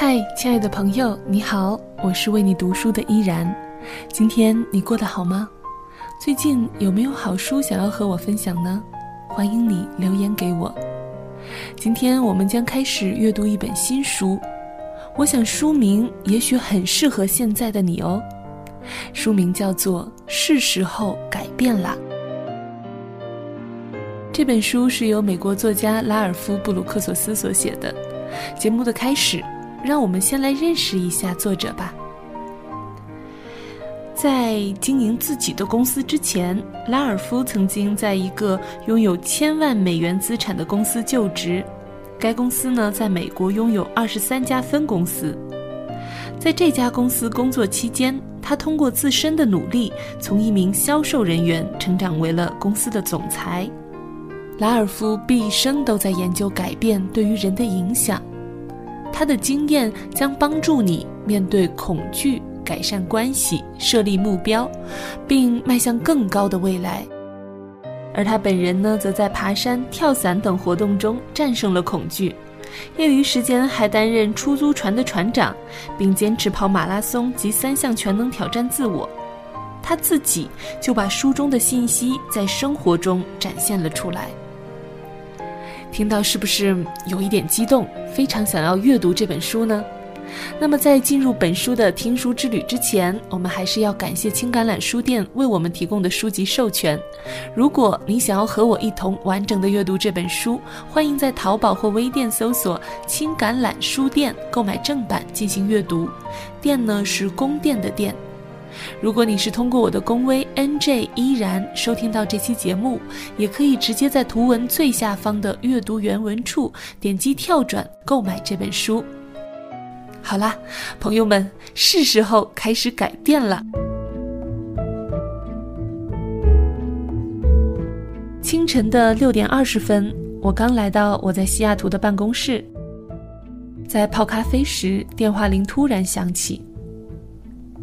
嗨，亲爱的朋友，你好，我是为你读书的依然。今天你过得好吗？最近有没有好书想要和我分享呢？欢迎你留言给我。今天我们将开始阅读一本新书，我想书名也许很适合现在的你哦。书名叫做《是时候改变了》。这本书是由美国作家拉尔夫·布鲁克索斯所写的。节目的开始。让我们先来认识一下作者吧。在经营自己的公司之前，拉尔夫曾经在一个拥有千万美元资产的公司就职。该公司呢，在美国拥有二十三家分公司。在这家公司工作期间，他通过自身的努力，从一名销售人员成长为了公司的总裁。拉尔夫毕生都在研究改变对于人的影响。他的经验将帮助你面对恐惧、改善关系、设立目标，并迈向更高的未来。而他本人呢，则在爬山、跳伞等活动中战胜了恐惧。业余时间还担任出租船的船长，并坚持跑马拉松及三项全能挑战自我。他自己就把书中的信息在生活中展现了出来。听到是不是有一点激动，非常想要阅读这本书呢？那么在进入本书的听书之旅之前，我们还是要感谢青橄榄书店为我们提供的书籍授权。如果你想要和我一同完整的阅读这本书，欢迎在淘宝或微店搜索“青橄榄书店”购买正版进行阅读。店呢是宫殿的殿。如果你是通过我的公微 nj 依然收听到这期节目，也可以直接在图文最下方的阅读原文处点击跳转购买这本书。好啦，朋友们，是时候开始改变了。清晨的六点二十分，我刚来到我在西雅图的办公室，在泡咖啡时，电话铃突然响起。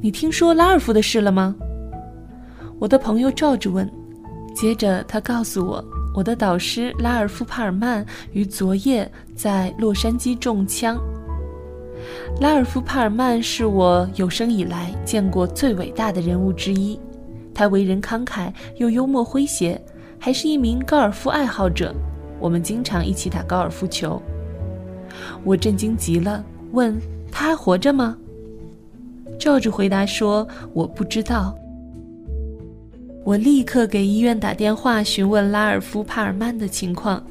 你听说拉尔夫的事了吗？我的朋友照着问，接着他告诉我，我的导师拉尔夫·帕尔曼于昨夜在洛杉矶中枪。拉尔夫·帕尔曼是我有生以来见过最伟大的人物之一，他为人慷慨又幽默诙谐，还是一名高尔夫爱好者。我们经常一起打高尔夫球。我震惊极了，问他还活着吗？照着回答说：“我不知道。”我立刻给医院打电话询问拉尔夫·帕尔曼的情况。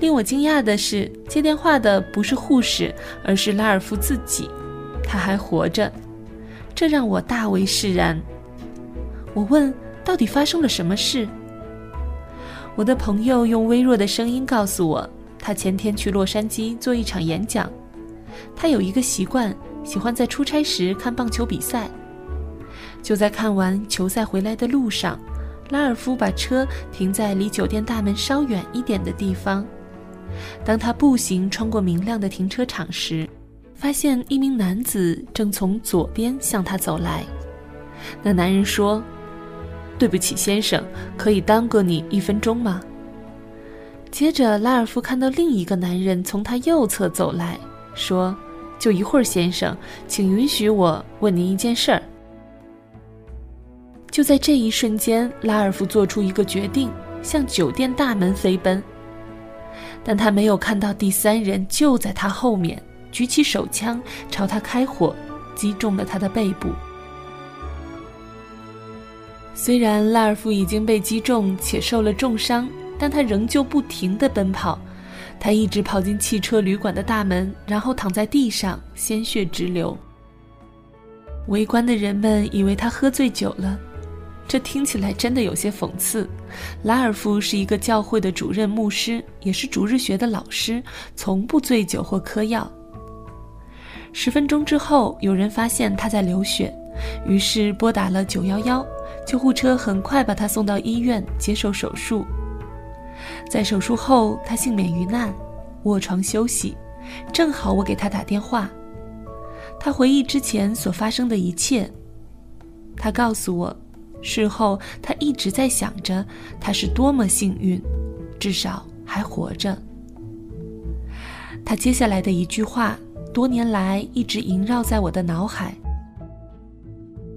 令我惊讶的是，接电话的不是护士，而是拉尔夫自己。他还活着，这让我大为释然。我问：“到底发生了什么事？”我的朋友用微弱的声音告诉我：“他前天去洛杉矶做一场演讲。他有一个习惯。”喜欢在出差时看棒球比赛。就在看完球赛回来的路上，拉尔夫把车停在离酒店大门稍远一点的地方。当他步行穿过明亮的停车场时，发现一名男子正从左边向他走来。那男人说：“对不起，先生，可以耽搁你一分钟吗？”接着，拉尔夫看到另一个男人从他右侧走来说。就一会儿，先生，请允许我问您一件事儿。就在这一瞬间，拉尔夫做出一个决定，向酒店大门飞奔。但他没有看到第三人就在他后面，举起手枪朝他开火，击中了他的背部。虽然拉尔夫已经被击中且受了重伤，但他仍旧不停地奔跑。他一直跑进汽车旅馆的大门，然后躺在地上，鲜血直流。围观的人们以为他喝醉酒了，这听起来真的有些讽刺。拉尔夫是一个教会的主任牧师，也是逐日学的老师，从不醉酒或嗑药。十分钟之后，有人发现他在流血，于是拨打了九幺幺，救护车很快把他送到医院接受手术。在手术后，他幸免于难，卧床休息。正好我给他打电话，他回忆之前所发生的一切。他告诉我，事后他一直在想着他是多么幸运，至少还活着。他接下来的一句话多年来一直萦绕在我的脑海。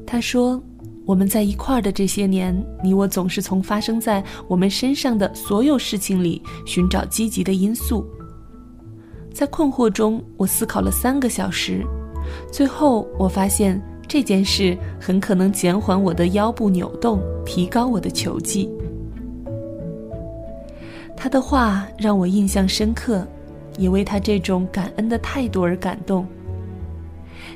他说：“我们在一块儿的这些年，你我总是从发生在我们身上的所有事情里寻找积极的因素。”在困惑中，我思考了三个小时，最后我发现这件事很可能减缓我的腰部扭动，提高我的球技。他的话让我印象深刻，也为他这种感恩的态度而感动。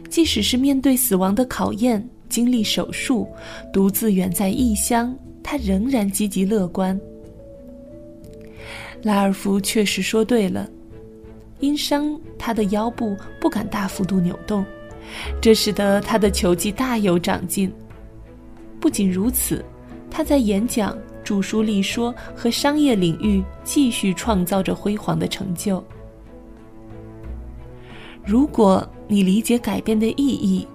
即使是面对死亡的考验，经历手术，独自远在异乡，他仍然积极乐观。拉尔夫确实说对了。因伤，他的腰部不敢大幅度扭动，这使得他的球技大有长进。不仅如此，他在演讲、著书立说和商业领域继续创造着辉煌的成就。如果你理解改变的意义，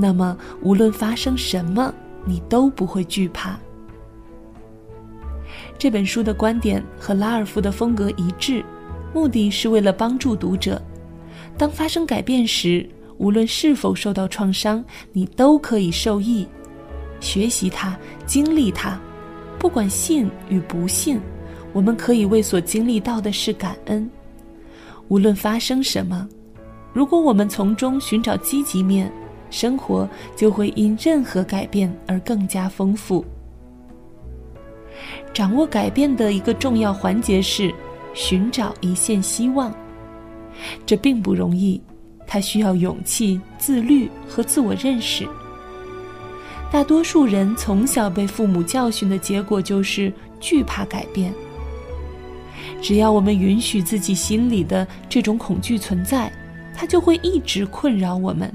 那么无论发生什么，你都不会惧怕。这本书的观点和拉尔夫的风格一致。目的是为了帮助读者，当发生改变时，无论是否受到创伤，你都可以受益，学习它，经历它。不管信与不信，我们可以为所经历到的事感恩。无论发生什么，如果我们从中寻找积极面，生活就会因任何改变而更加丰富。掌握改变的一个重要环节是。寻找一线希望，这并不容易，它需要勇气、自律和自我认识。大多数人从小被父母教训的结果就是惧怕改变。只要我们允许自己心里的这种恐惧存在，它就会一直困扰我们。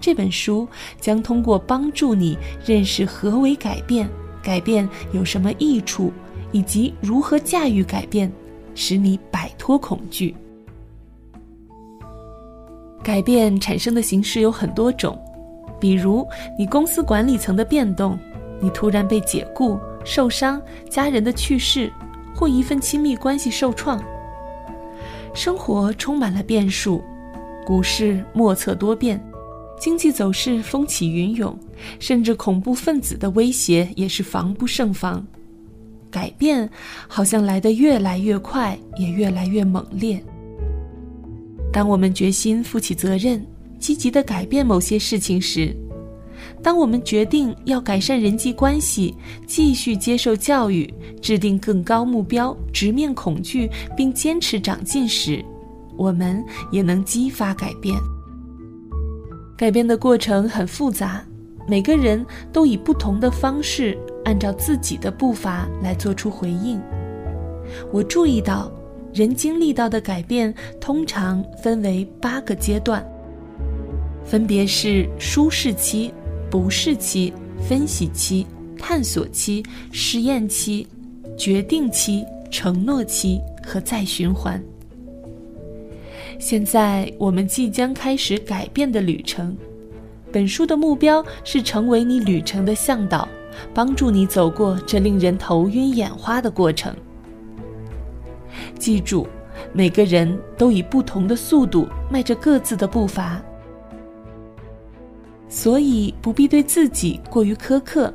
这本书将通过帮助你认识何为改变，改变有什么益处。以及如何驾驭改变，使你摆脱恐惧。改变产生的形式有很多种，比如你公司管理层的变动，你突然被解雇、受伤、家人的去世，或一份亲密关系受创。生活充满了变数，股市莫测多变，经济走势风起云涌，甚至恐怖分子的威胁也是防不胜防。改变好像来得越来越快，也越来越猛烈。当我们决心负起责任，积极地改变某些事情时，当我们决定要改善人际关系，继续接受教育，制定更高目标，直面恐惧，并坚持长进时，我们也能激发改变。改变的过程很复杂，每个人都以不同的方式。按照自己的步伐来做出回应。我注意到，人经历到的改变通常分为八个阶段，分别是舒适期、不适期、分析期、探索期、实验期、决定期、承诺期和再循环。现在我们即将开始改变的旅程。本书的目标是成为你旅程的向导。帮助你走过这令人头晕眼花的过程。记住，每个人都以不同的速度迈着各自的步伐，所以不必对自己过于苛刻。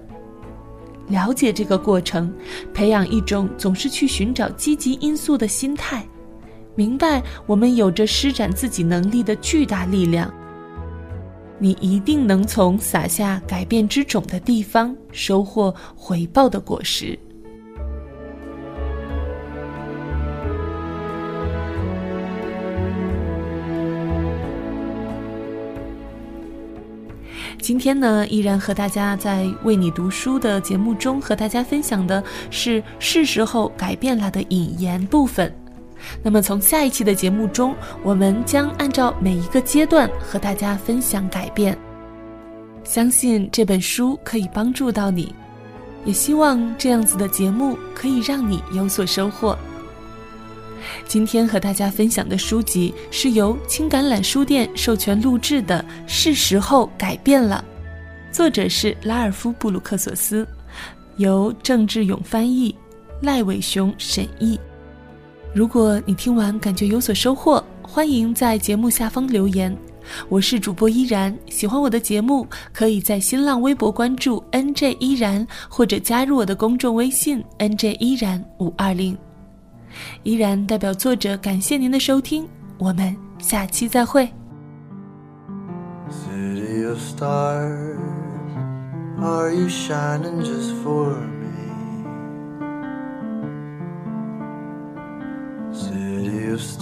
了解这个过程，培养一种总是去寻找积极因素的心态，明白我们有着施展自己能力的巨大力量。你一定能从撒下改变之种的地方收获回报的果实。今天呢，依然和大家在为你读书的节目中和大家分享的是是时候改变了的引言部分。那么，从下一期的节目中，我们将按照每一个阶段和大家分享改变。相信这本书可以帮助到你，也希望这样子的节目可以让你有所收获。今天和大家分享的书籍是由青橄榄书店授权录制的《是时候改变了》，作者是拉尔夫·布鲁克索斯，由郑志勇翻译，赖伟雄审译。如果你听完感觉有所收获，欢迎在节目下方留言。我是主播依然，喜欢我的节目，可以在新浪微博关注 NJ 依然，或者加入我的公众微信 NJ 依然五二零。依然代表作者感谢您的收听，我们下期再会。City of stars, are you shining just for me?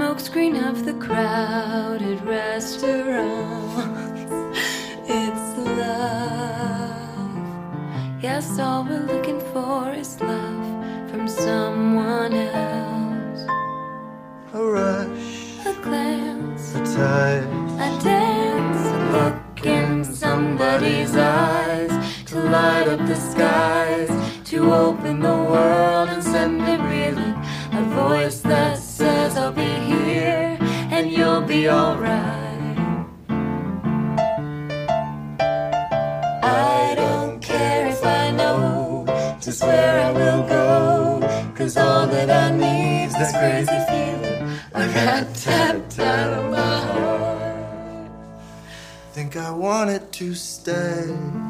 Smokescreen of the crowded restaurants. It's love. Yes, all we're looking for is love from someone else. A rush, A glance, a touch. a dance, a look in somebody's eyes up the skies, to open the world and send it reeling. A voice that says, I'll be here and you'll be alright. I don't care if I know just where I will go, cause all that I need is this crazy feeling I got tapped out of my heart. Think I wanted to stay.